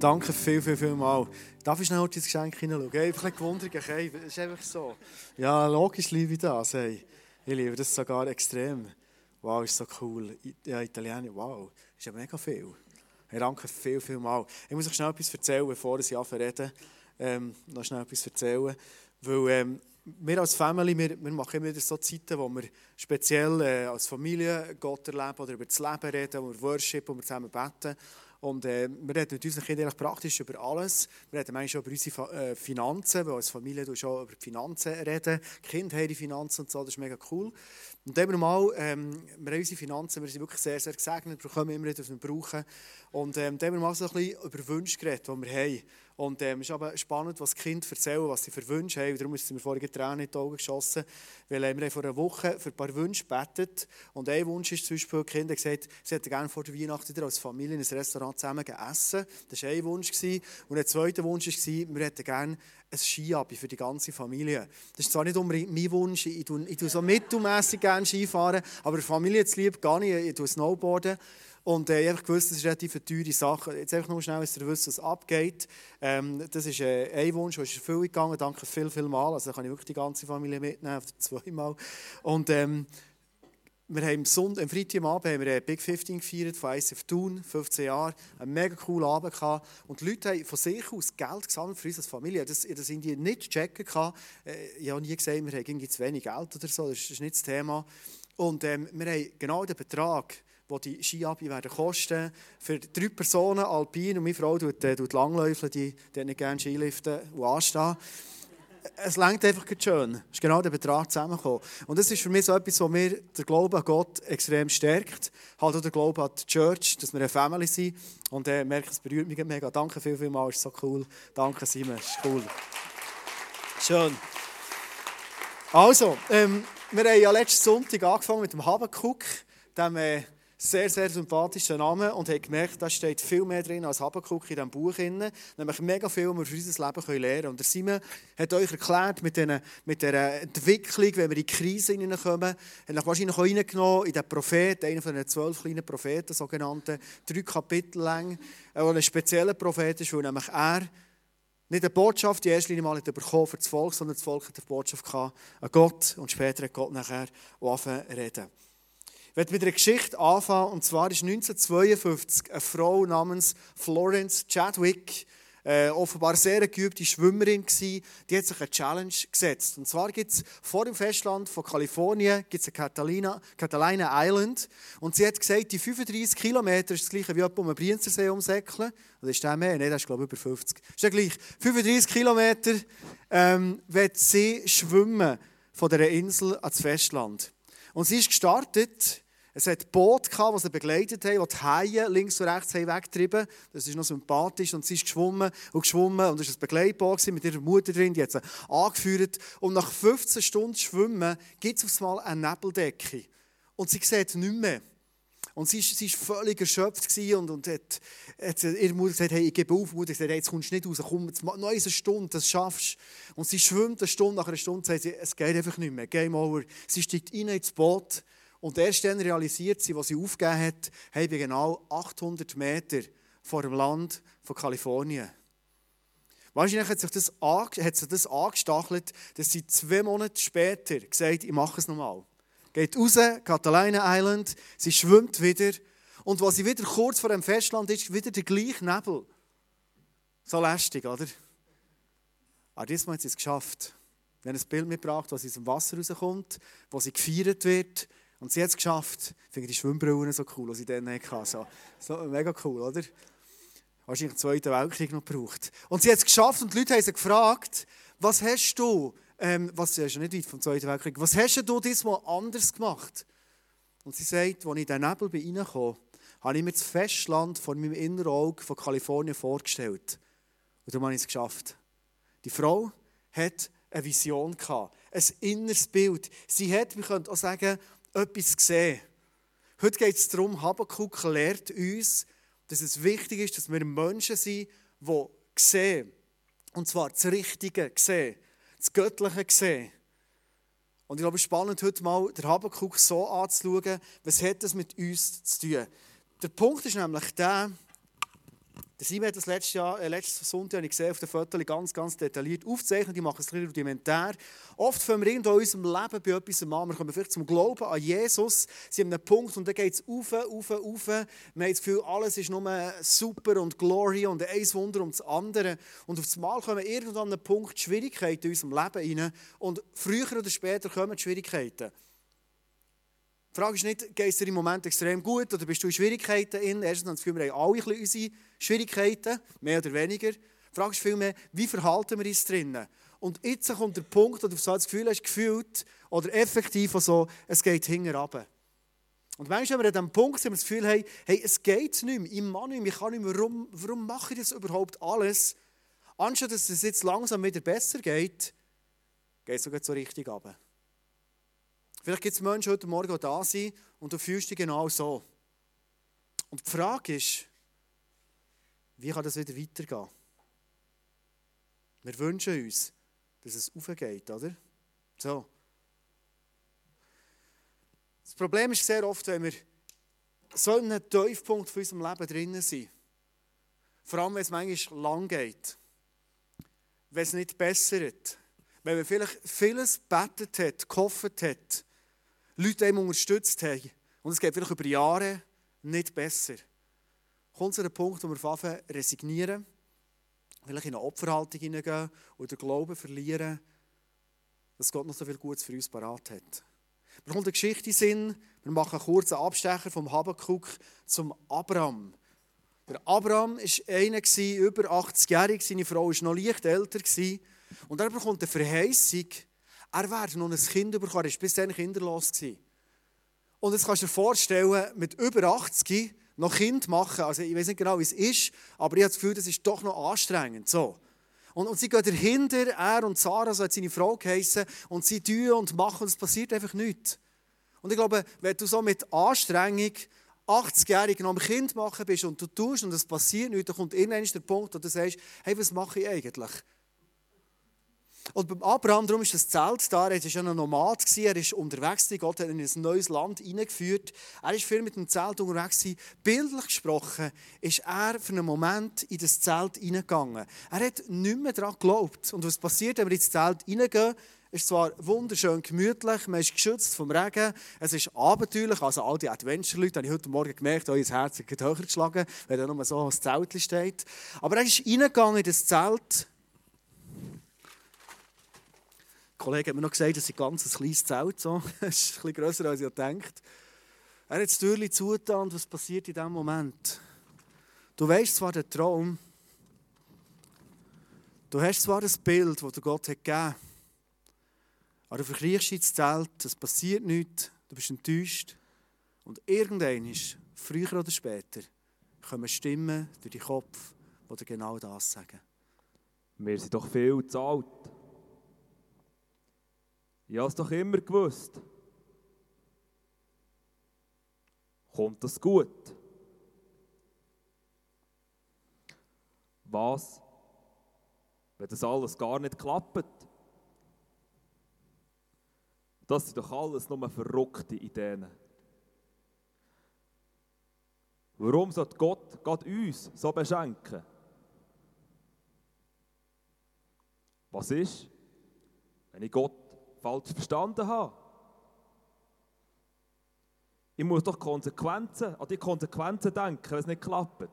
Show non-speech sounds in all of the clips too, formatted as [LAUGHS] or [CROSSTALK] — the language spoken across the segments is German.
Danke viel, viel, viel mal. Darf ich schnell ins Geschenk hineinschauen? Hey, einfach ein gewundert? Das ist einfach so. Ja, logisch liebe ich das. Hey. Ich liebe das sogar extrem. Wow, ist so cool. Ja, Italienisch, wow, ist ja mega viel. Hey, danke viel, viel mal. Ich muss euch schnell etwas erzählen, bevor ich anfange ähm, noch schnell etwas erzählen. Weil ähm, wir als Family, wir, wir machen immer wieder so Zeiten, wo wir speziell äh, als Familie Gott erleben oder über das Leben reden, wo wir worship, wo wir zusammen beten. Und äh, wir reden mit unseren Kindern praktisch über alles. Wir reden manchmal über unsere äh, Finanzen, weil als Familie du schon über die Finanzen reden. Die Kinder haben die Finanzen und so, das ist mega cool. Und immer mal, ähm, wir haben unsere Finanzen, wir sind wirklich sehr, sehr gesegnet, wir bekommen immer wieder, was wir brauchen. Und ähm, da haben wir mal so ein bisschen über Wünsche geredet, die wir haben. Und ähm, es ist aber spannend, was die Kinder erzählen, was sie für Wünsche haben. Darum ist mir vorhin Tränen in die Augen geschossen. Weil äh, wir vor einer Woche für ein paar Wünsche gebetet. Und ein Wunsch ist zum Beispiel, die Kinder gesagt, sie hätten gerne vor der Weihnacht wieder als Familie in ein Restaurant zusammen essen. Das war ein Wunsch. Und ein zweiter Wunsch war, wir hätten gerne ein Skiabi für die ganze Familie. Das ist zwar nicht unbedingt mein Wunsch, ich tue, ich tue so mittelmässig gerne Skifahren, aber Familie zu lieb gar nicht, ich tue Snowboarden. Und äh, ich habe gewusst, das ist eine relativ teure Sache. Jetzt einfach nur schnell, dass ihr wisst, was abgeht. Ähm, das ist äh, ein Wunsch, der ist erfüllt gegangen. Danke viel, viel mal. Also kann ich wirklich die ganze Familie mitnehmen, oder zweimal. Und ähm, wir haben am, Sonntag, am Freitagabend haben wir Big 15 gefeiert von ICF Thun, 15 Jahre. Einen mega coolen Abend gehabt. Und die Leute haben von sich aus Geld gesammelt für uns als Familie. Das, das in die nicht checken kann. Äh, ich habe nie gesagt, wir haben zu wenig Geld oder so. Das ist nicht das Thema. Und ähm, wir haben genau den Betrag wo die Skiabi werden kosten. Für drei Personen, Alpin und meine Frau tut, äh, tut Langläufeln, die, die nicht gerne Skiliften und anstehen. Es längt einfach schön. Es ist genau der Betrag zusammengekommen. Und das ist für mich so etwas, was mir der Glaube an Gott extrem stärkt. Halt auch der Glaube an die Church, dass wir eine Family sind. Und äh, merke, es berührt mich mega. Danke viel, viel mal, ist so cool. Danke Simon, ist cool. Schön. Also, ähm, wir haben ja letzten Sonntag angefangen mit dem Habakuk, dem äh, sehr, sehr sympathischer Name und habe gemerkt, da steht viel mehr drin als Habakkuk in diesem Buch. Nämlich mega viel, was wir für unser Leben lernen können. Und der Simon hat euch erklärt, mit, den, mit der Entwicklung, wenn wir in die Krise hineinkommen, hat euch wahrscheinlich auch reingenommen in den Propheten, einen von den zwölf kleinen Propheten, sogenannten, drei Kapitel lang, der ein spezieller Prophet ist, weil nämlich er nicht eine Botschaft in erster Linie mal bekommen für das Volk, sondern das Volk hat eine Botschaft an Gott und später hat Gott nachher angefangen reden. Werde mit einer Geschichte anfangen, und zwar ist 1952 eine Frau namens Florence Chadwick, äh, offenbar sehr geübte Schwimmerin gewesen, die hat sich eine Challenge gesetzt. Und zwar gibt es vor dem Festland von Kalifornien gibt's eine Catalina, Catalina Island und sie hat gesagt, die 35 Kilometer ist das gleiche wie um den Brienzersee umsäckeln. Oder ist der mehr? Nein, das ist glaube ich über 50. Ist ja gleich. 35 Kilometer ähm, wird sie schwimmen von dieser Insel ans Festland. Und sie ist gestartet. Es hat Boot gehabt, das sie begleitet haben, die die Haie links und rechts haben weggetrieben Das ist noch sympathisch. Und sie ist geschwommen und geschwommen. Und es war ein Begleitboot mit ihrer Mutter drin, die hat sie angeführt. Und nach 15 Stunden Schwimmen gibt es auf einmal eine Nebeldecke. Und sie sieht nicht mehr. Und sie war völlig erschöpft und, und hat, hat ihre Mutter gesagt, hey, ich gebe auf. Die Mutter gesagt, hey, jetzt kommst du nicht raus, komm, jetzt noch eine Stunde, das schaffst. Und sie schwimmt eine Stunde, nach einer Stunde sagt sie, es geht einfach nicht mehr, Game over. Sie steigt rein ins Boot und erst dann realisiert sie, was sie aufgegeben hat, haben wir genau 800 Meter vor dem Land von Kalifornien. Wahrscheinlich hat sich das, hat sich das angestachelt, dass sie zwei Monate später gesagt ich mache es nochmal geht raus, Catalina Island, sie schwimmt wieder. Und was sie wieder kurz vor dem Festland ist, wieder der gleiche Nebel. So lästig, oder? Aber diesmal hat sie es geschafft. Wir haben ein Bild mitgebracht, was aus dem Wasser rauskommt, wo sie gefeiert wird. Und sie hat es geschafft. Ich finde die Schwimmbrillen so cool, die sie dann hatte. So, so mega cool, oder? Wahrscheinlich im Zweiten Weltkrieg noch gebraucht. Und sie hat es geschafft und die Leute haben sie gefragt, was hast du ähm, was ist ja nicht weit vom Zweiten Weltkrieg, was hast du diesmal anders gemacht? Und sie sagt, als ich in den Nebel bin reingekommen habe ich mir das Festland vor meinem inneren Auge von Kalifornien vorgestellt. Und dann habe ich es geschafft. Die Frau hat eine Vision gehabt, ein inneres Bild. Sie hat, wir können auch sagen, etwas gesehen. Heute geht es darum, Habakkuk lehrt uns, dass es wichtig ist, dass wir Menschen sind, die sehen. Und zwar das Richtige sehen das Göttliche sehen. Und ich glaube, es ist spannend, heute mal den Habakkuk so anzuschauen, was hat das mit uns zu tun. Der Punkt ist nämlich der, Der Simon hat das letztes, Jahr, äh, letzten Sonntag ich gesehen, auf den Fotos ganz, ganz detailliert aufgezeichnet. Die machen es ein rudimentär. Oft fangen wir irgendwo in unserem Leben bei etwas an. Wir kommen vielleicht zum Glauben an Jesus. Sie haben einen Punkt und dann geht es auf, auf, auf. Wir haben das Gefühl, alles ist nur super und Glory und ein Wunder um das andere. Und auf einmal kommen irgendwann an einen Punkt Schwierigkeiten in unserem Leben rein. Und früher oder später kommen die Schwierigkeiten. Die Frage ist nicht, geht es dir im Moment extrem gut oder bist du in Schwierigkeiten? In? Erstens haben das Gefühl, wir haben alle unsere Schwierigkeiten, mehr oder weniger. Die Frage ist vielmehr, wie verhalten wir uns drinnen? Und jetzt kommt der Punkt, wo du so das Gefühl hast, gefühlt oder effektiv so, es geht hinten runter. Und manchmal, wenn wir an diesem Punkt sind, wir das Gefühl haben, hey, es geht nicht mehr, ich mache nicht mehr, ich kann nicht mehr, warum, warum mache ich das überhaupt alles? Anstatt dass es jetzt langsam wieder besser geht, geht es sogar so richtig runter. Vielleicht gibt es Menschen heute Morgen, die da sind und du fühlst dich genau so. Und die Frage ist, wie kann das wieder weitergehen? Wir wünschen uns, dass es aufgeht, oder? So. Das Problem ist sehr oft, wenn wir so in einem Tiefpunkt von unserem Leben drinnen sind, vor allem wenn es manchmal lang geht, wenn es nicht bessert, wenn man vielleicht vieles betet hat, gehofft hat, Leute einem unterstützt haben. Und es geht vielleicht über Jahre nicht besser. Kommt zu einem Punkt, wo wir anfangen resignieren, vielleicht in eine Opferhaltung hineingehen oder Glauben verlieren, dass Gott noch so viel Gutes für uns parat hat. Wir kommt eine Geschichte in Sinn, wir machen einen kurzen Abstecher vom Habakkuk zum Abraham. Der Abraham war einer, über 80-jährig, seine Frau war noch leicht älter. Und er bekommt eine Verheißung, er werde noch ein Kind bekommen. Er war bis dahin kinderlos. Und jetzt kannst du dir vorstellen, mit über 80 noch Kind machen. Also ich weiß nicht genau, wie es ist, aber ich habe das Gefühl, das ist doch noch anstrengend. So. Und, und sie gehen dahinter, er und Sarah, so hat seine Frau geheißen, und sie tun und machen und es passiert einfach nichts. Und ich glaube, wenn du so mit Anstrengung 80-jährig noch ein Kind machen bist und du tust und es passiert nichts, dann kommt irgendwann der Punkt, wo du sagst, hey, was mache ich eigentlich? Und beim Abraham, darum ist das Zelt da, er war ja ein Nomad, er war unterwegs, Gott hat ihn in ein neues Land hineingeführt. Er war viel mit dem Zelt unterwegs. Bildlich gesprochen ist er für einen Moment in das Zelt hineingegangen. Er hat nicht mehr daran geglaubt. Und was passiert, wenn wir ins Zelt hineingehen? Es ist zwar wunderschön gemütlich, man ist geschützt vom Regen, es ist abenteuerlich, also all die Adventure-Leute, habe ich heute Morgen gemerkt, euer Herz hat höher geschlagen, wenn da nur so ein Zelt steht. Aber er ist reingegangen in das Zelt Kollege hat mir noch gesagt, das ist ein ganz kleines Zelt. So. [LAUGHS] Das ist bisschen grösser, als ich gedacht Er hat das Türchen zugetan und was passiert in diesem Moment? Du weißt zwar den Traum, du hast zwar das Bild, das dir Gott hat gegeben aber du verkriechst ins Zelt, es passiert nichts, du bist enttäuscht. Und irgendwann, früher oder später, kommen Stimmen durch den Kopf, die dir genau das sagen. Wir sind doch viel zu alt. Ich habe es doch immer gewusst. Kommt das gut? Was, wenn das alles gar nicht klappt? Das sind doch alles nur verrückte Ideen. Warum sollte Gott Gott uns so beschenken? Was ist, wenn ich Gott falsch verstanden habe. Ich muss doch Konsequenzen, an die Konsequenzen denken, wenn es nicht klappt.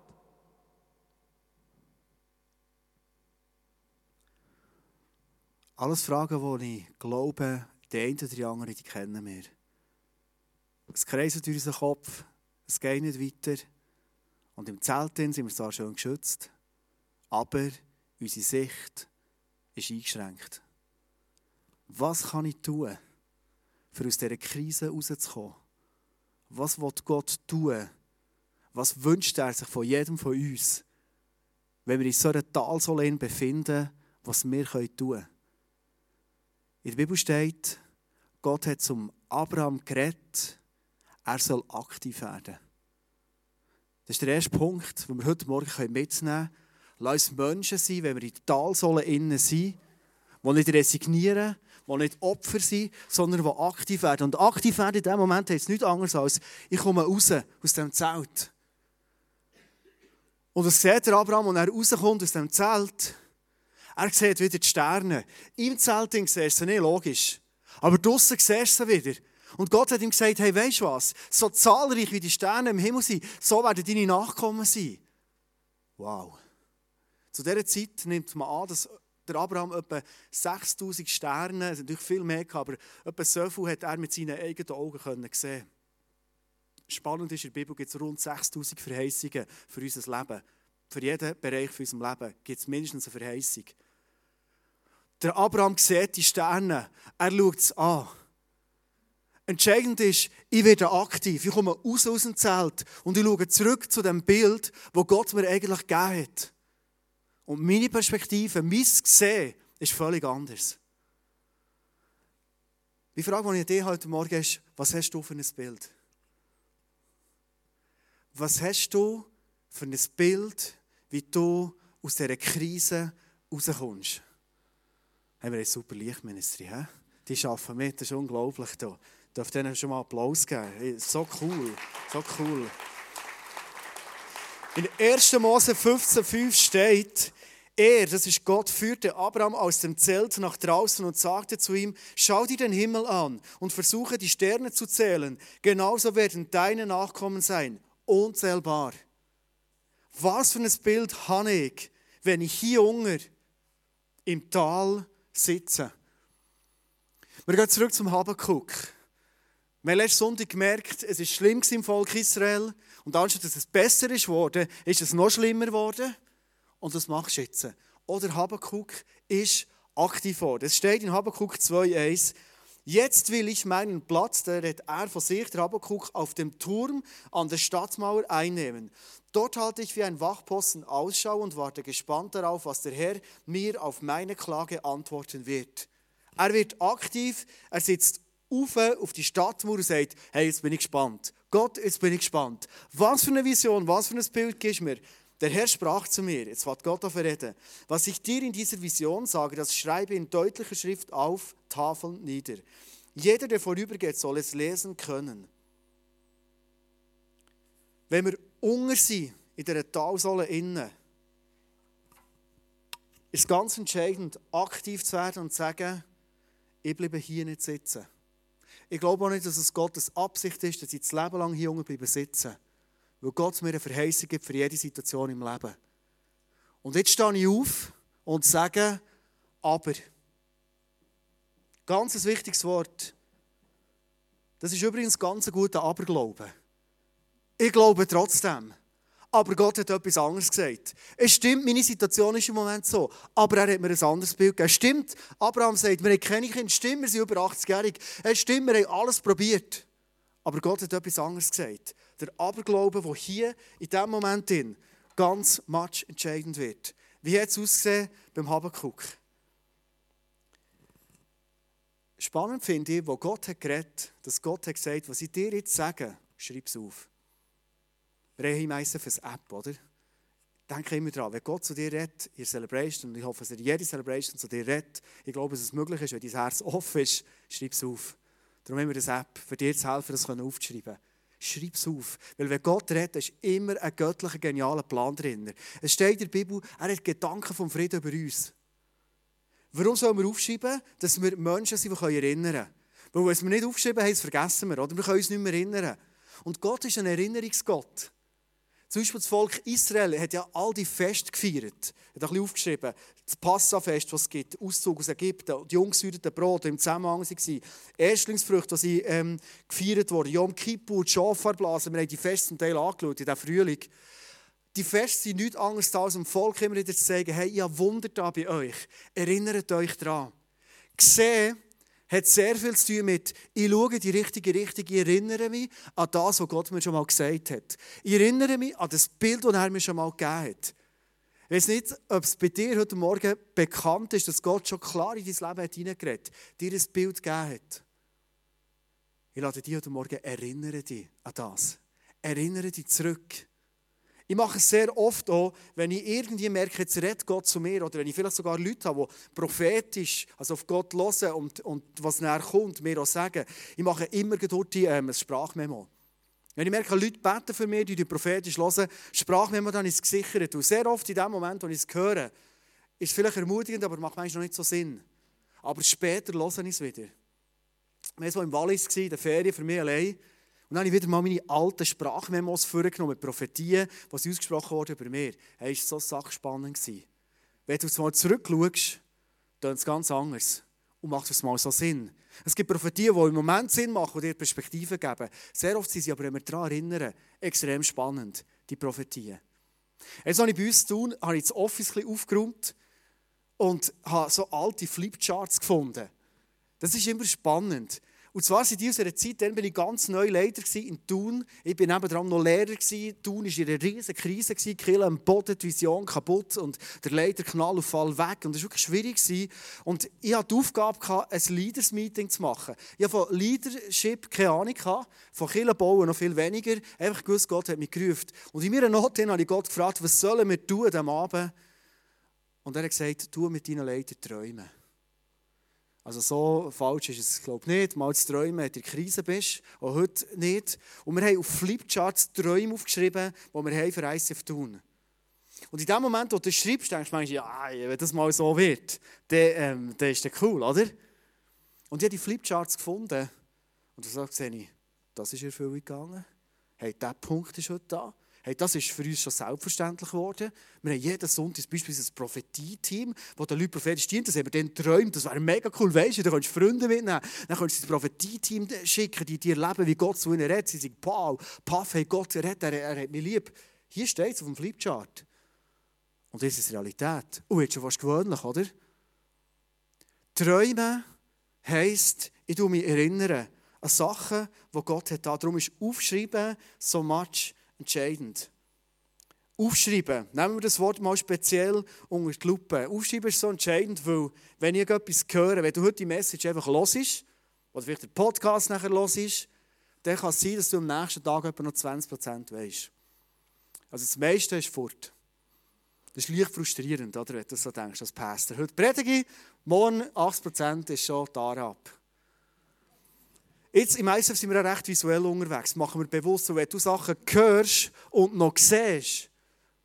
Alles Fragen, die ich glaube, die eine oder die andere, die kennen wir. Es kreiselt durch unseren Kopf, es geht nicht weiter. Und im Zelt sind wir zwar schön geschützt, aber unsere Sicht ist eingeschränkt. Was kann ich tun, für aus dieser Krise rauszukommen? Was will Gott tun? Was wünscht er sich von jedem von uns, wenn wir in so einer Talsäule befinden, was wir tun können? In der Bibel steht, Gott hat zum Abraham geredet, er soll aktiv werden. Das ist der erste Punkt, den wir heute Morgen mitnehmen können. Lass uns Menschen sein, wenn wir in der Talsäule innen sind, die nicht resignieren, die nicht Opfer sind, sondern die aktiv werden. Und aktiv werden in dem Moment heißt nichts anderes als, ich komme raus aus dem Zelt. Und was sieht der Abraham, als er rauskommt aus dem Zelt? Er sieht wieder die Sterne. Im Zelt siehst du sie nicht, logisch. Aber draussen siehst sie wieder. Und Gott hat ihm gesagt, hey, weißt du was? So zahlreich wie die Sterne im Himmel sind, so werden deine Nachkommen sein. Wow. Zu dieser Zeit nimmt man an, dass der Abraham etwa 6000 Sterne, es natürlich viel mehr, aber etwa so viel hat er mit seinen eigenen Augen können sehen Spannend ist, in der Bibel gibt es rund 6000 Verheißungen für unser Leben. Für jeden Bereich von unserem Leben gibt es mindestens eine Verheißung. Der Abraham sieht die Sterne, er schaut es an. Entscheidend ist, ich werde aktiv, ich komme raus aus dem Zelt und ich schaue zurück zu dem Bild, wo Gott mir eigentlich gegeben hat. Und meine Perspektive, mein Gesehen ist völlig anders. Die Frage, die ich dir heute Morgen ist, was hast du für ein Bild? Was hast du für ein Bild, wie du aus dieser Krise rauskommst? Haben wir ein super Lichtministry, he? Die arbeiten mit, das ist unglaublich. Da. Ich darf denen schon mal Applaus geben. So cool, so cool. In 1. Mose 15,5 steht, er, das ist Gott, führte Abraham aus dem Zelt nach draußen und sagte zu ihm, schau dir den Himmel an und versuche die Sterne zu zählen. Genauso werden deine Nachkommen sein, unzählbar. Was für ein Bild habe ich, wenn ich hier unten im Tal sitze? Wir gehen zurück zum Habakkuk. Wir haben letzten Sonntag gemerkt, es ist schlimm im Volk Israel. Und anstatt dass es besser ist worden, ist es noch schlimmer geworden. Und das machst du jetzt. Oder Habakkuk ist aktiv geworden. Es steht in Habakkuk 2,1, Jetzt will ich meinen Platz, der redet er von sich, der Habakkuk, auf dem Turm an der Stadtmauer einnehmen. Dort halte ich wie ein Wachposten Ausschau und warte gespannt darauf, was der Herr mir auf meine Klage antworten wird. Er wird aktiv, er sitzt auf, auf die Stadtmauer und sagt, hey, jetzt bin ich gespannt. Gott, jetzt bin ich gespannt. Was für eine Vision, was für ein Bild gibst du mir? Der Herr sprach zu mir, jetzt wird Gott auf reden, was ich dir in dieser Vision sage, das schreibe in deutlicher Schrift auf Tafeln nieder. Jeder, der vorübergeht, soll es lesen können. Wenn wir unter sind, in dieser Talsohle innen, ist ganz entscheidend, aktiv zu werden und zu sagen, ich bleibe hier nicht sitzen. Ich glaube auch nicht, dass es Gottes Absicht ist, dass ich das Leben lang hier unten bleibe sitzen. Weil Gott mir eine Verheißung gibt für jede Situation im Leben. Und jetzt stehe ich auf und sage, aber. Ganz ein wichtiges Wort. Das ist übrigens ganz ein guter Aberglaube. Ich glaube trotzdem. Aber Gott hat etwas anderes gesagt. Es stimmt, meine Situation ist im Moment so. Aber er hat mir ein anderes Bild gegeben. Es stimmt, Abraham sagt, wir haben keine Kinder. Stimmt, wir sind über 80-jährig. Es stimmt, wir haben alles probiert. Aber Gott hat etwas anderes gesagt der Aberglaube, der hier in diesem Moment in ganz much entscheidend wird. Wie hat es ausgesehen beim Habakkuk? Spannend finde ich, wo Gott hat geredet, dass Gott hat gesagt, was ich dir jetzt sage, schreib es auf. Haben meistens eine App, oder? Denke immer daran, wenn Gott zu dir redet, ihr Celebration, und ich hoffe, dass er jede Celebration zu dir redet, ich glaube, dass es möglich ist, wenn dein Herz offen ist, schreib es auf. Darum haben wir das App, für dir zu helfen, das aufzuschreiben. Schreib es auf. Weil wenn Gott redet, ist immer ein göttlicher, genialer Plan drin. Es steht in der Bibel, er hat Gedanken vom Frieden über uns. Warum sollen wir aufschreiben? Dass wir Menschen sind, die erinnern können. Weil wenn wir nicht aufschreiben haben, vergessen wir. Oder wir können uns nicht mehr erinnern. Und Gott ist ein Erinnerungsgott. Zum Beispiel das Volk Israel hat ja all die Feste gefeiert. Er hat ein bisschen aufgeschrieben. Das Passafest, das es gibt, Auszug aus Ägypten, die ungesüdeten Brot, die im Zusammenhang waren. Erstlingsfrüchte, die ähm, gefeiert wurden. Yom Kippur, die Schafarblasen. Wir haben die Feste zum Teil angeschaut in diesem Frühling. Die Feste sind nichts anderes als dem Volk immer wieder zu sagen, hey, ich habe Wunder da bei euch. Erinnert euch daran. Gesehen, hat sehr viel zu tun mit, ich schaue die richtige Richtung, ich erinnere mich an das, was Gott mir schon mal gesagt hat. Ich erinnere mich an das Bild, das er mir schon mal gegeben hat. Ich weiß nicht, ob es bei dir heute Morgen bekannt ist, dass Gott schon klar in dein Leben hineingeredet hat, dir ein Bild gegeben hat. Ich lade dich heute Morgen erinnere dich an das. Erinnere dich zurück. Ich mache es sehr oft auch, wenn ich irgendwie merke, jetzt redet Gott zu mir oder wenn ich vielleicht sogar Leute habe, die prophetisch also auf Gott hören und, und was näher kommt, mir auch sagen. Ich mache immer die, ähm, ein Sprachmemo. Wenn ich merke, Leute beten für mich, die die prophetisch hören, Sprachmemo, dann ist es gesichert. Und sehr oft in dem Moment, wo ich es höre, ist es vielleicht ermutigend, aber macht manchmal noch nicht so Sinn. Aber später höre ich es wieder. Wir waren im Wallis, in der Ferien, für mich allein. Und dann habe ich wieder mal meine alten Sprachmemos vorgenommen, Prophetien, die ausgesprochen wurden über mir. Hey, ist so sachspannend. Wenn du jetzt mal zurückschaust, ist es ganz anders. Und macht es mal so Sinn. Es gibt Prophetien, die im Moment Sinn machen und dir Perspektiven geben. Sehr oft sind sie aber, wenn wir daran erinnern, extrem spannend, die Prophetien. Jetzt habe ich bei uns zu tun, habe ich das Office aufgeräumt und habe so alte Flipcharts gefunden. Das ist immer spannend. Und zwar sind die aus einer Zeit, dann war ich ganz neu Leiter in Thun. Ich war nebenan noch Lehrer. Thun war in einer riesigen Krise. Die Kirche am Boden, die Vision kaputt und der Leiter knall auf Fall weg. Und das war wirklich schwierig. Und ich hatte die Aufgabe, ein Leaders-Meeting zu machen. Ich hatte von Leadership keine Ahnung, von Kirchenbauen noch viel weniger. Einfach gewusst, Gott hat mich gerufen. Und in meiner Not habe ich Gott gefragt, was sollen wir tun diesem Abend? Und er hat gesagt, tu mit deinen Leitern träumen. Also so falsch ist es, glaube ich, nicht. Mal zu träumen, wenn du in der Krise bist, auch heute nicht. Und wir haben auf Flipcharts Träume aufgeschrieben, die wir haben für ICF tun. Und in dem Moment, wo du das schreibst, denkst du, ja, wenn das mal so wird, dann, ähm, dann ist das cool, oder? Und ich habe die Flipcharts gefunden. Und da sehe ich, das ist Erfüllung gegangen. Hey, dieser Punkt ist heute da. Hey, das ist für uns schon selbstverständlich geworden. Wir haben jeden Sonntag beispielsweise ein Prophetie-Team, das den Leuten prophetisch dient. Das haben wir dann geträumt. Das wäre mega cool. Weißt du, da kannst du Freunde mitnehmen. Dann kannst du das Prophetie-Team schicken, die dir erleben, wie Gott zu ihnen redet. Sie sagen, wow, Paff, hey, Gott redet, er, er hat mich lieb. Hier steht es auf dem Flipchart. Und das ist Realität. Und jetzt schon fast gewöhnlich, oder? Träumen heisst, ich erinnere mich erinnern an Sachen, die Gott hat. Darum ist Aufschreiben so much entscheidend. Aufschreiben, nehmen wir das Wort mal speziell unter die Lupe. Aufschreiben ist so entscheidend, weil wenn ich etwas höre, wenn du heute die Message einfach hörst, oder vielleicht den Podcast nachher hörst, dann kann es sein, dass du am nächsten Tag etwa noch 20% weißt. Also das meiste ist fort. Das ist leicht frustrierend, oder, wenn du so denkst als Pastor. Heute predige ich, morgen 80% ist schon da ab. Jetzt im ISF sind wir auch recht visuell unterwegs. Machen wir bewusst, wenn du Sachen hörst und noch siehst,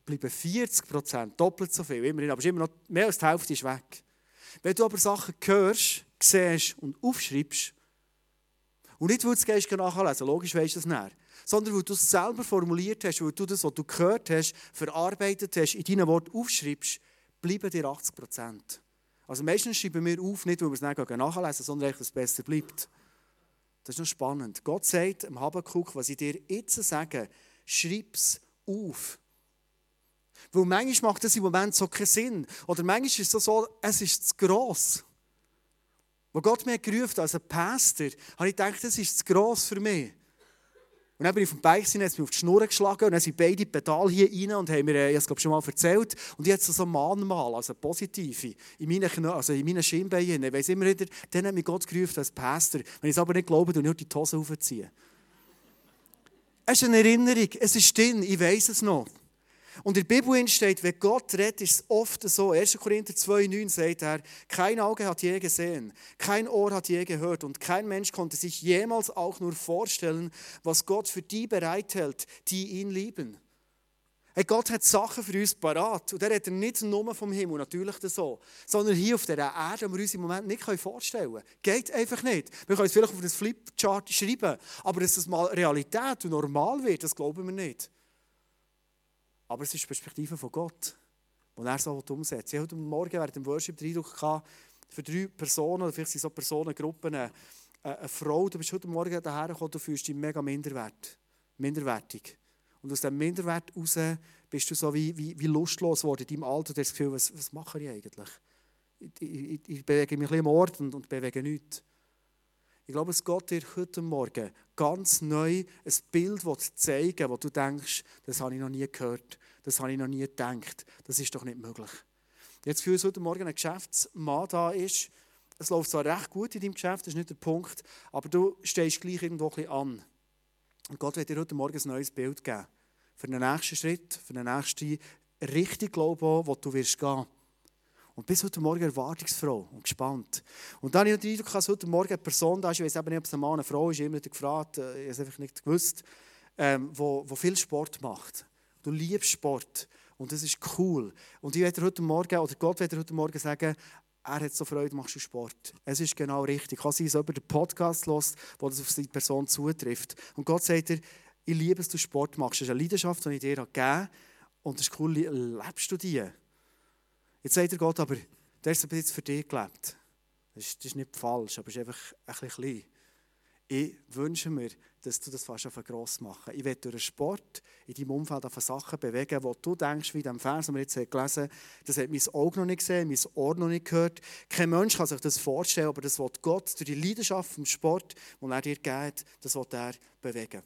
bleiben 40 Prozent, doppelt so viel. Immerhin, aber immer noch mehr als die Hälfte ist weg. Wenn du aber Sachen hörst, siehst und aufschreibst, und nicht, weil du es gehst nachlesen logisch weißt du das nicht, sondern weil du es selber formuliert hast, weil du das, was du gehört hast, verarbeitet hast, in deinen Worten aufschreibst, bleiben dir 80 Prozent. Also meistens schreiben wir auf, nicht weil wir es nicht nachlesen, sondern dass es besser bleibt. Das ist noch spannend. Gott sagt im Habakkuk, was ich dir jetzt sage, schreib es auf. Weil manchmal macht das im Moment so keinen Sinn. Oder manchmal ist es so, es ist zu gross. Wo Gott mir gerufen als ein Pastor, habe ich gedacht, das ist zu gross für mich. Und dann bin ich vom Bike sind, jetzt auf die Schnur geschlagen und dann sind beide Pedal hier rein und haben mir, äh, ich habe es schon mal erzählt, und jetzt so ein Mahnmal, also positive, in meinen, also in meinen Schienbeinen. Ich weiss immer wieder, dann hat mich Gott gerufen als Pastor. Wenn ich es aber nicht glaube, dann ich die Hose aufziehen. Es ist eine Erinnerung, es ist drin, ich weiß es noch. Und in der Bibel steht, wenn Gott redet, ist es oft so. 1. Korinther 2,9 sagt er, kein Auge hat je gesehen, kein Ohr hat je gehört und kein Mensch konnte sich jemals auch nur vorstellen, was Gott für die bereithält, die ihn lieben. Hey, Gott hat Sachen für uns parat. Und er hat nicht nur vom Himmel, natürlich so, sondern hier auf dieser Erde, die wir uns im Moment nicht vorstellen können. Geht einfach nicht. Wir können es vielleicht auf einem Flipchart schreiben, aber dass das mal Realität und normal wird, das glauben wir nicht. Aber es ist die Perspektive von Gott, die er so umsetzt. Ich hatte heute Morgen während dem Worship den Eindruck, für drei Personen, oder vielleicht sind so Personengruppen, eine, eine Frau, du bist heute Morgen daher gekommen, du fühlst dich mega minderwert, minderwertig. Und aus diesem Minderwert heraus bist du so wie, wie, wie lustlos geworden in deinem Alter. Du hast das Gefühl, was, was mache ich eigentlich? Ich, ich, ich bewege mich ein bisschen am Ort und, und bewege nichts. Ich glaube, es geht dir heute Morgen ganz neu ein Bild zeigen, wo du denkst, das habe ich noch nie gehört, das habe ich noch nie gedacht, das ist doch nicht möglich. Jetzt für uns heute Morgen ein Geschäftsmann da ist, es läuft zwar recht gut in deinem Geschäft, das ist nicht der Punkt, aber du stehst gleich irgendwo ein bisschen an. Und Gott wird dir heute Morgen ein neues Bild geben. Für den nächsten Schritt, für den nächsten richtigen Glauben, wo du wirst gehen. Und bis heute Morgen erwartungsfroh und gespannt. Und dann habe ich den Eindruck, dass heute Morgen eine Person da ist, ich weiß eben nicht, ob es ein Mann eine Frau ist, ich habe immer gefragt, äh, ich habe es einfach nicht gewusst. ähm, wo, wo viel Sport macht. Du liebst Sport und das ist cool. Und ich werde heute Morgen, oder Gott wird heute Morgen sagen, er hat so Freude, machst du Sport. Es ist genau richtig. Kann sein, dass jemand den Podcast hört, wo das auf seine Person zutrifft. Und Gott sagt dir, ich liebe es, dass du Sport machst. Das ist eine Leidenschaft, die ich dir gegeben habe. Und das ist cool, lebst du die? Jetzt sagt er Gott, aber der ist jetzt für dich gelebt. Das ist, das ist nicht falsch, aber es ist einfach ein bisschen klein. Ich wünsche mir, dass du das fast gross machen. Ich will durch den Sport in deinem Umfeld auf Sachen bewegen, wo du denkst, wie in dem Vers, den wir jetzt gelesen haben, das hat mein Auge noch nicht gesehen, mein Ohr noch nicht gehört. Kein Mensch kann sich das vorstellen, aber das will Gott durch die Leidenschaft vom Sport, die er dir gibt, das will er bewegen.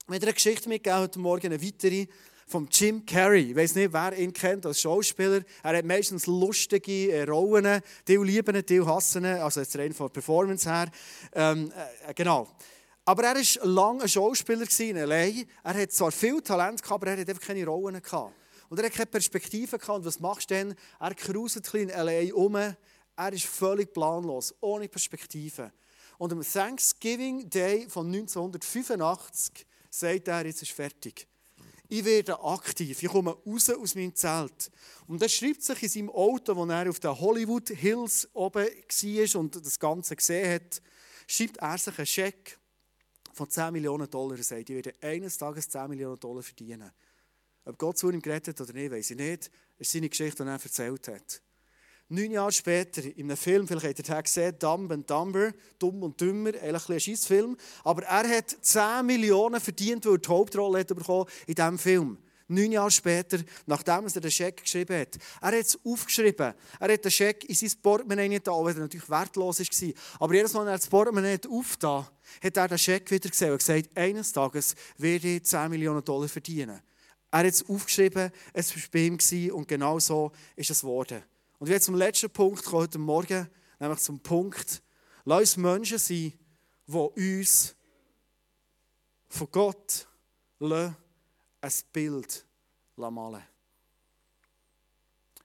Ich habe dir eine Geschichte mitgegeben, heute Morgen eine weitere vom Jim Carrey. Ich weiß nicht, wer ihn kennt als Schauspieler. Er hat meistens lustige äh, Rollen. Die lieben ihn, die hassen ihn. Also jetzt rein von der Performance her. Ähm, äh, genau. Aber er war lange ein Schauspieler in L.A. Er hat zwar viel Talent gehabt, aber er hat einfach keine Rollen gehabt. Und er hat keine Perspektive gehabt. Und was machst du denn? Er cruiset in L.A. um. Er ist völlig planlos, ohne Perspektive. Und am Thanksgiving Day von 1985 sagt er, jetzt ist fertig. Ich werde aktiv, ich komme raus aus meinem Zelt. Und er schreibt sich in seinem Auto, wo er auf den Hollywood Hills oben war und das Ganze gesehen hat, schreibt er sich einen Scheck von 10 Millionen Dollar. Er sagt, ich werde eines Tages 10 Millionen Dollar verdienen. Ob Gott zu ihm gerettet oder nicht, weiß ich nicht. Das ist seine Geschichte, die er erzählt hat. Neun Jahre später, in einem Film, vielleicht habt ihr den gesehen, Dumb and Dumber, Dumm und Dümmer, eigentlich ein Scheissfilm. Aber er hat 10 Millionen verdient, weil er die Hauptrolle hat bekommen in diesem Film. Neun Jahre später, nachdem er den Scheck geschrieben hat. Er hat es aufgeschrieben. Er hat den Scheck in sein Portemonnaie nicht da, weil er natürlich wertlos war. Aber jedes Mal, wenn er das Portemonnaie aufgetan hat er den Scheck wieder gesehen und gesagt, eines Tages werde ich 10 Millionen Dollar verdienen. Er hat es aufgeschrieben, es war bei ihm und genau so ist es geworden. Und wir zum letzten Punkt kommen heute Morgen, nämlich zum Punkt, lass uns Menschen sein, die uns von Gott ein Bild malen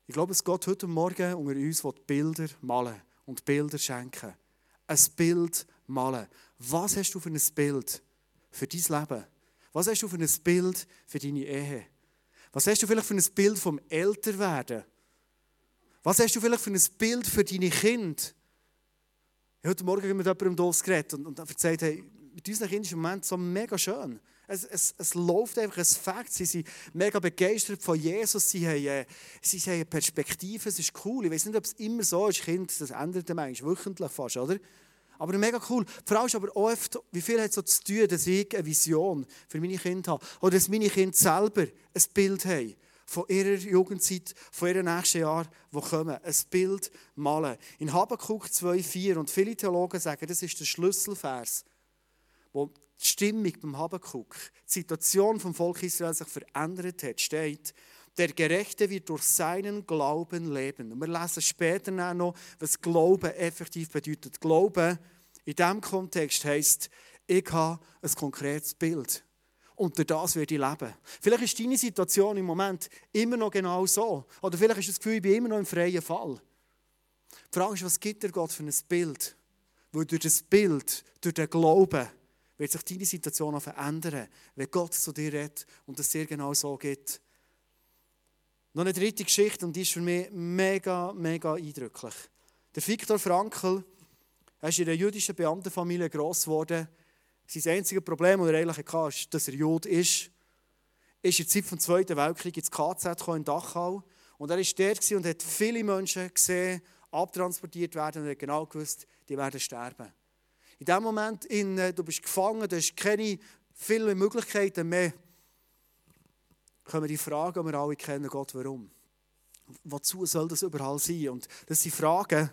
Ich glaube, dass Gott heute Morgen unter uns Bilder malen und Bilder schenken. Ein Bild malen. Was hast du für ein Bild für dein Leben? Was hast du für ein Bild für deine Ehe? Was hast du vielleicht für ein Bild vom Älterwerden? Was hast du vielleicht für ein Bild für deine Kinder? Heute Morgen mit jemandem Dorf geredet und, und erzählt, hey, mit unseren Kindern ist im Moment so mega schön. Es, es, es läuft einfach, es Fakt. Sie sind mega begeistert von Jesus. Sie haben, äh, sie haben eine Perspektive, es ist cool. Ich weiß nicht, ob es immer so ist. Kind, das ändert manchmal wöchentlich fast, oder? Aber mega cool. Die Frage ist aber oft, wie viel hat so zu tun, dass ich eine Vision für meine Kinder habe. Oder dass meine Kinder selber ein Bild haben von ihrer Jugendzeit, von ihren nächsten Jahren, die kommen. Ein Bild malen. In Habakkuk 2,4 und viele Theologen sagen, das ist der Schlüsselvers, wo die Stimmung beim Habakkuk, die Situation vom Volk Israel sich verändert hat, steht, der Gerechte wird durch seinen Glauben leben. Und wir lesen später noch, was Glauben effektiv bedeutet. Glauben in diesem Kontext heisst, ich habe ein konkretes Bild und durch das werde ich leben. Vielleicht ist deine Situation im Moment immer noch genau so. Oder vielleicht ist das Gefühl, ich bin immer noch im freien Fall. Die Frage ist, was gibt dir Gott für ein Bild? Weil durch das Bild, durch den Glauben, wird sich deine Situation auch verändern, wenn Gott zu dir redet und es dir genau so geht. Noch eine dritte Geschichte und die ist für mich mega, mega eindrücklich. Der Viktor Frankl, er ist in einer jüdischen Beamtenfamilie gross geworden sein einziges Problem, das er eigentlich hatte, ist, dass er Jud ist. Er ist in der Zeit des Zweiten Weltkriegs ins KZ in Dachau. Und er war dort und hat viele Menschen gesehen, abtransportiert werden und hat genau gewusst, die werden sterben. In dem Moment, in, äh, du bist gefangen, du hast keine vielen Möglichkeiten mehr, kommen die Fragen, die wir alle kennen, Gott, warum? Wozu soll das überall sein? Und das sind Fragen,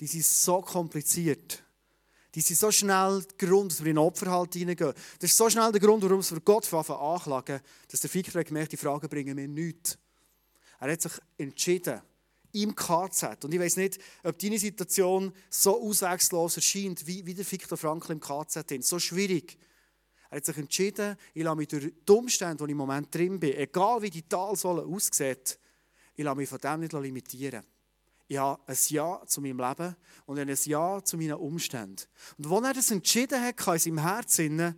die sind so kompliziert die sind so schnell der Grund, dass wir in Opferhalt hineingehen. Das ist so schnell der Grund, warum wir Gott anklagen, dass der Fiktor gemerkt die Fragen bringen mir nichts. Er hat sich entschieden, im KZ, und ich weiß nicht, ob deine Situation so auswegslos erscheint, wie, wie der Viktor Frankl im KZ ist, so schwierig. Er hat sich entschieden, ich lasse mich durch die Umstände, wo ich im Moment drin bin, egal wie die Talsäule aussieht, ich lasse mich von dem nicht limitieren. Habe ein Ja zu meinem Leben und ein Ja zu meinen Umständen. Und als er das entschieden hat, in seinem Herzen,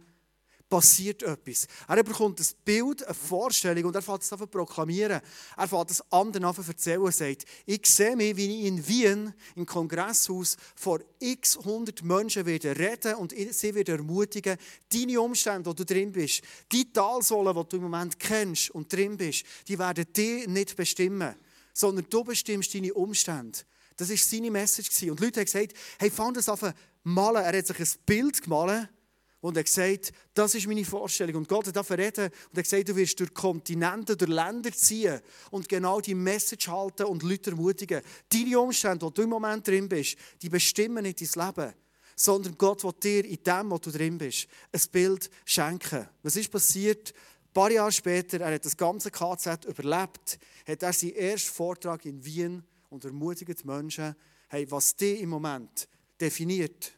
passiert etwas. Er bekommt ein Bild, eine Vorstellung und er fängt es an zu proklamieren. Er fängt es anderen an zu erzählen und sagt, ich sehe mich, wie ich in Wien, im Kongresshaus, vor x hundert Menschen werde reden und sie werden ermutigen, deine Umstände, wo du drin bist, die Talsohle, die du im Moment kennst und drin bist, die werden dich nicht bestimmen, sondern du bestimmst deine Umstände. Das war seine Message. Und Leute haben gesagt, hey, fang das an malen. Er hat sich ein Bild gemalt und er hat gesagt, das ist meine Vorstellung. Und Gott hat davon reden und hat gesagt, du wirst durch Kontinente, durch Länder ziehen und genau die Message halten und Leute ermutigen. Deine Umstände, wo du im Moment drin bist, die bestimmen nicht dein Leben, sondern Gott will dir in dem, wo du drin bist, ein Bild schenken. Was ist passiert? Paar Jahre später, er hat das ganze KZ überlebt, hat er seinen ersten Vortrag in Wien und ermutigt Menschen, hey, was dich im Moment definiert,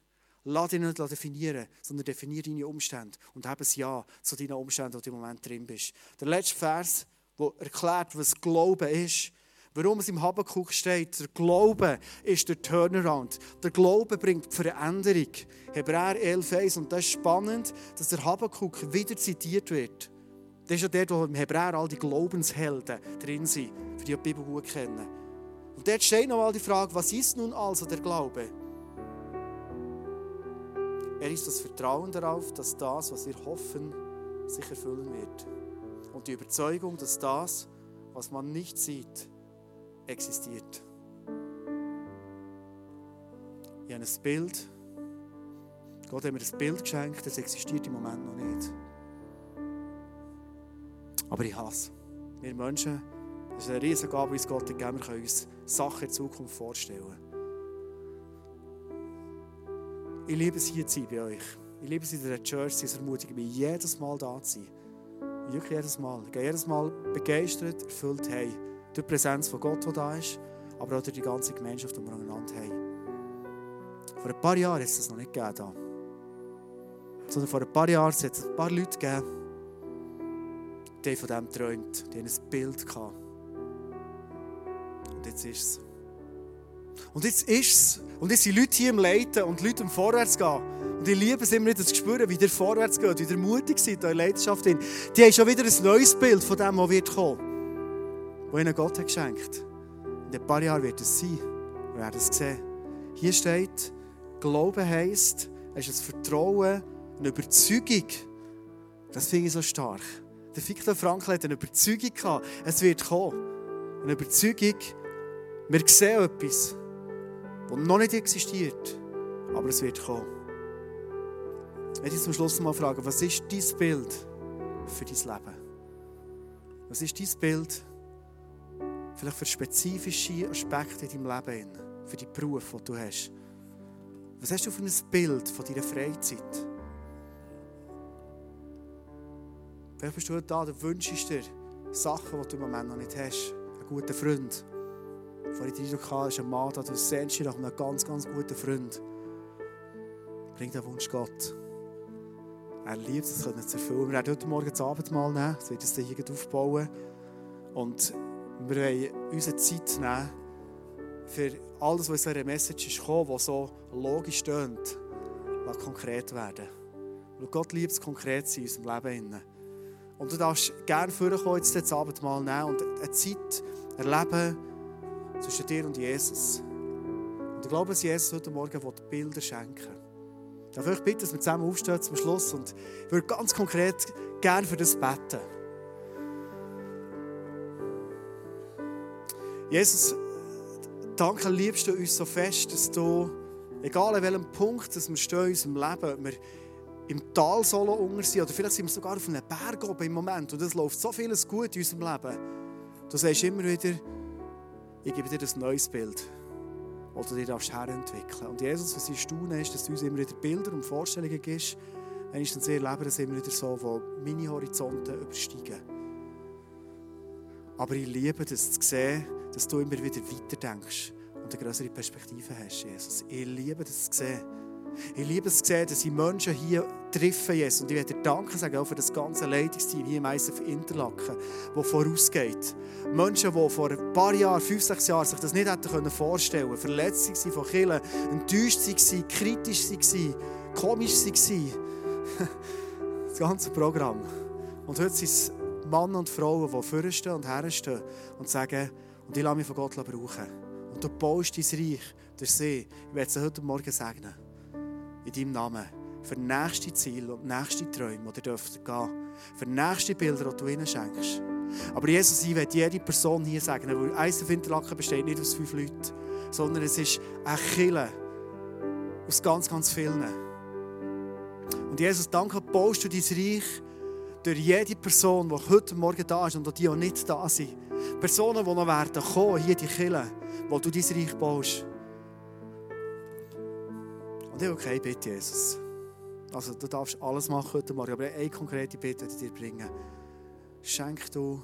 lass dich nicht definieren, sondern definiere deine Umstände und habe ein Ja zu deinen Umständen, wo du im Moment drin bist. Der letzte Vers, der erklärt, was Glauben ist, warum es im Habakkuk steht, der Glaube ist der Turnaround. Der Glaube bringt Veränderung. Hebräer 11,1 und das ist spannend, dass der Habakkuk wieder zitiert wird. Das ist ja der, wo im Hebräer all die Glaubenshelden drin sind, für die die Bibel gut kennen. Und dort steht nochmal die Frage, was ist nun also der Glaube? Er ist das Vertrauen darauf, dass das, was wir hoffen, sich erfüllen wird. Und die Überzeugung, dass das, was man nicht sieht, existiert. Ich habe ein Bild. Gott hat mir ein Bild geschenkt, das existiert im Moment noch nicht. Aber ich hasse. Wir Menschen das ist eine riesige Gabe, uns Gott gegeben Wir können uns Sachen in Zukunft vorstellen. Ich liebe es hier zu sein bei euch. Ich liebe es in der Church, es ermutigt mich, jedes Mal da zu sein. Wirklich jedes Mal. Ich gehe jedes Mal begeistert, erfüllt, hey, durch die Präsenz von Gott, die da ist, aber auch durch die ganze Gemeinschaft, die wir aneinander haben. Vor ein paar Jahren hat es das noch nicht gegeben. Sondern vor ein paar Jahren hat es ein paar Leute gegeben, die von dem träumt, die haben ein Bild gehabt. Und jetzt ist es. Und jetzt ist es. Und jetzt sind Leute hier im Leiten und Leute im Vorwärts gehen. Und ich liebe es immer wieder zu spüren, wie der vorwärts geht, wie der mutig sind, in Leidenschaft. Die haben schon wieder ein neues Bild von dem, was wird kommen. Was ihnen Gott hat geschenkt. In ein paar Jahren wird es sein. Wir werden es sehen. Hier steht, Glauben heisst, es ist ein Vertrauen, eine Überzeugung. Das finde ich so stark. Der Victor Frankl hat eine Überzeugung gehabt, es wird kommen. Eine Überzeugung, wir sehen etwas, das noch nicht existiert, aber es wird kommen. Ich möchte zum Schluss mal fragen, was ist dein Bild für dein Leben? Was ist dein Bild vielleicht für spezifische Aspekte in deinem Leben, für die Beruf, den du hast? Was hast du für ein Bild von deiner Freizeit? Vielleicht bist du da, du wünschst dir Sachen, die du im Moment noch nicht hast. Einen guten Freund, Vorhin den Eindruck hatte, ist ein Mann da, du sehnst dich nach einem ganz, ganz guten Freund. Bring den Wunsch Gott. Er liebt es, das zu erfüllen. Wir werden heute Morgen das Abendmahl nehmen, das wird uns hier aufbauen. Und wir wollen unsere Zeit nehmen, für alles, was in dieser Message ist gekommen, was so logisch tönt, konkret werden. Weil Gott liebt es, konkret zu sein in unserem Leben. Und du darfst gerne vorkommen, jetzt das Abendmahl nehmen und eine Zeit erleben, zwischen dir und Jesus. Und ich glaube, dass Jesus heute Morgen Bilder schenken will. Darf ich bitten, dass wir zusammen aufstehen zum Schluss und ich würde ganz konkret gerne für das beten. Jesus, danke, liebst du uns so fest, dass du, egal an welchem Punkt dass wir stehen in unserem Leben, wir im Tal solo unter sind oder vielleicht sind wir sogar auf einem Berg oben im Moment und es läuft so vieles gut in unserem Leben. Du sagst immer wieder, ich gebe dir ein neues Bild, das du dir herentwickeln. Und Jesus, was ich staune, ist, dass du uns immer wieder Bilder und Vorstellungen gibst, wenn ich dann sehe, lebe das immer wieder so, wo meine Horizonte übersteigen. Aber ich liebe das zu sehen, dass du immer wieder weiterdenkst und eine größere Perspektive hast, Jesus. Ich liebe das zu sehen. Ich liebe es zu sehen, dass ich Menschen hier treffen, Jesus. Und ich möchte dir Danke sagen auch für das ganze Leitungsteam hier im ISF Interlaken, das vorausgeht. Menschen, die vor ein paar Jahren, fünf, sechs Jahren, sich das nicht hätten vorstellen können, verletzt waren von Killen, enttäuscht waren, kritisch waren, komisch waren. [LAUGHS] ganze Programm. Und heute sind es Männer und Frauen, die vorstehen und herstehen und sagen, und ich lasse mich von Gott brauchen. Und du baust dein Reich durch sie. Ich werde sie heute Morgen segnen. In deinem Namen. Für nächste Ziele und nächste Träume, die ihr dürft gehen. Für nächste Bilder, die du ihnen schenkst. Aber Jesus, ich werde jede Person hier segnen, weil ISF Interlaken besteht nicht aus fünf Leuten, sondern es ist ein Killer aus ganz, ganz vielen. Und Jesus, danke, baust du dein Reich durch jede Person, die heute Morgen da ist und die, die nicht da sind. Personen, die noch werden kommen, hier die Kille, wo du dein Reich baust. Und ich habe keine Bitte, Jesus. Also, du darfst alles machen heute Morgen, aber eine konkrete Bitte ich dir bringen. Schenk du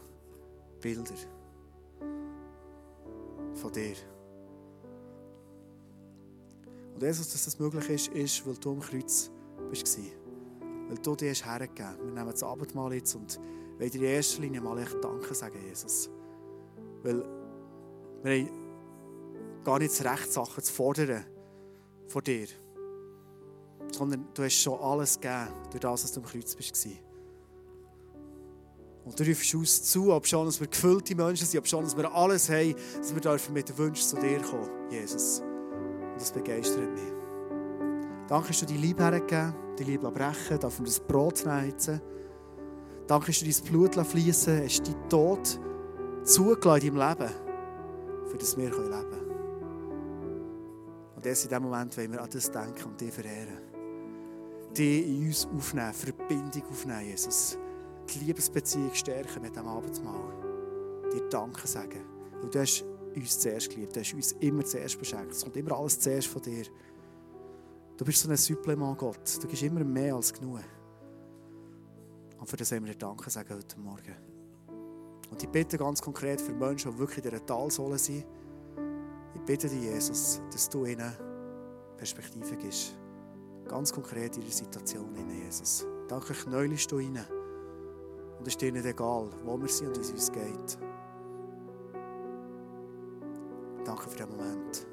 Bilder von dir. Und Jesus, dass das möglich ist, ist, weil du am Kreuz warst. Weil du dir hergegeben hast. Wir nehmen das Abendmahl jetzt und wollen dir in erster Linie mal echt Danke sagen, Jesus. Weil wir haben gar nicht das Recht, Sachen zu fordern von dir. Sondern du hast schon alles gegeben, durch das, dass du am Kreuz warst. Und du rufst uns zu, ob schon, dass wir gefüllte Menschen sind, ob schon, dass wir alles haben, dass wir dürfen mit Wünschen zu dir kommen, Jesus. Und das begeistert mich. Danke, dass du die Liebe hergegeben, die Liebe brechen, darf wir das Brot nehmen. Danke, dass du dein Blut fließen hast deinen Tod zugelassen in deinem Leben, für das wir leben können. Und erst in dem Moment wollen wir an das denken und dich verehren. Die in uns aufnehmen, Verbindung aufnehmen, Jesus. Die Liebesbeziehung stärken mit dem Abendmahl. Dir Danke sagen. Und du hast uns zuerst geliebt, du hast uns immer zuerst beschenkt. Es kommt immer alles zuerst von dir. Du bist so ein Supplement, Gott. Du gibst immer mehr als genug. Und für das haben wir dir Danke sagen heute Morgen. Und ich bitte ganz konkret für Menschen, die wirklich in dieser Talsohle sind, ich bitte dich, Jesus, dass du ihnen Perspektive gibst. Ganz konkret in ihrer Situation, Jesus. Danke, knäulst du ihnen. Und es ist dir nicht egal, wo wir sind und wie es uns geht. Danke für den Moment.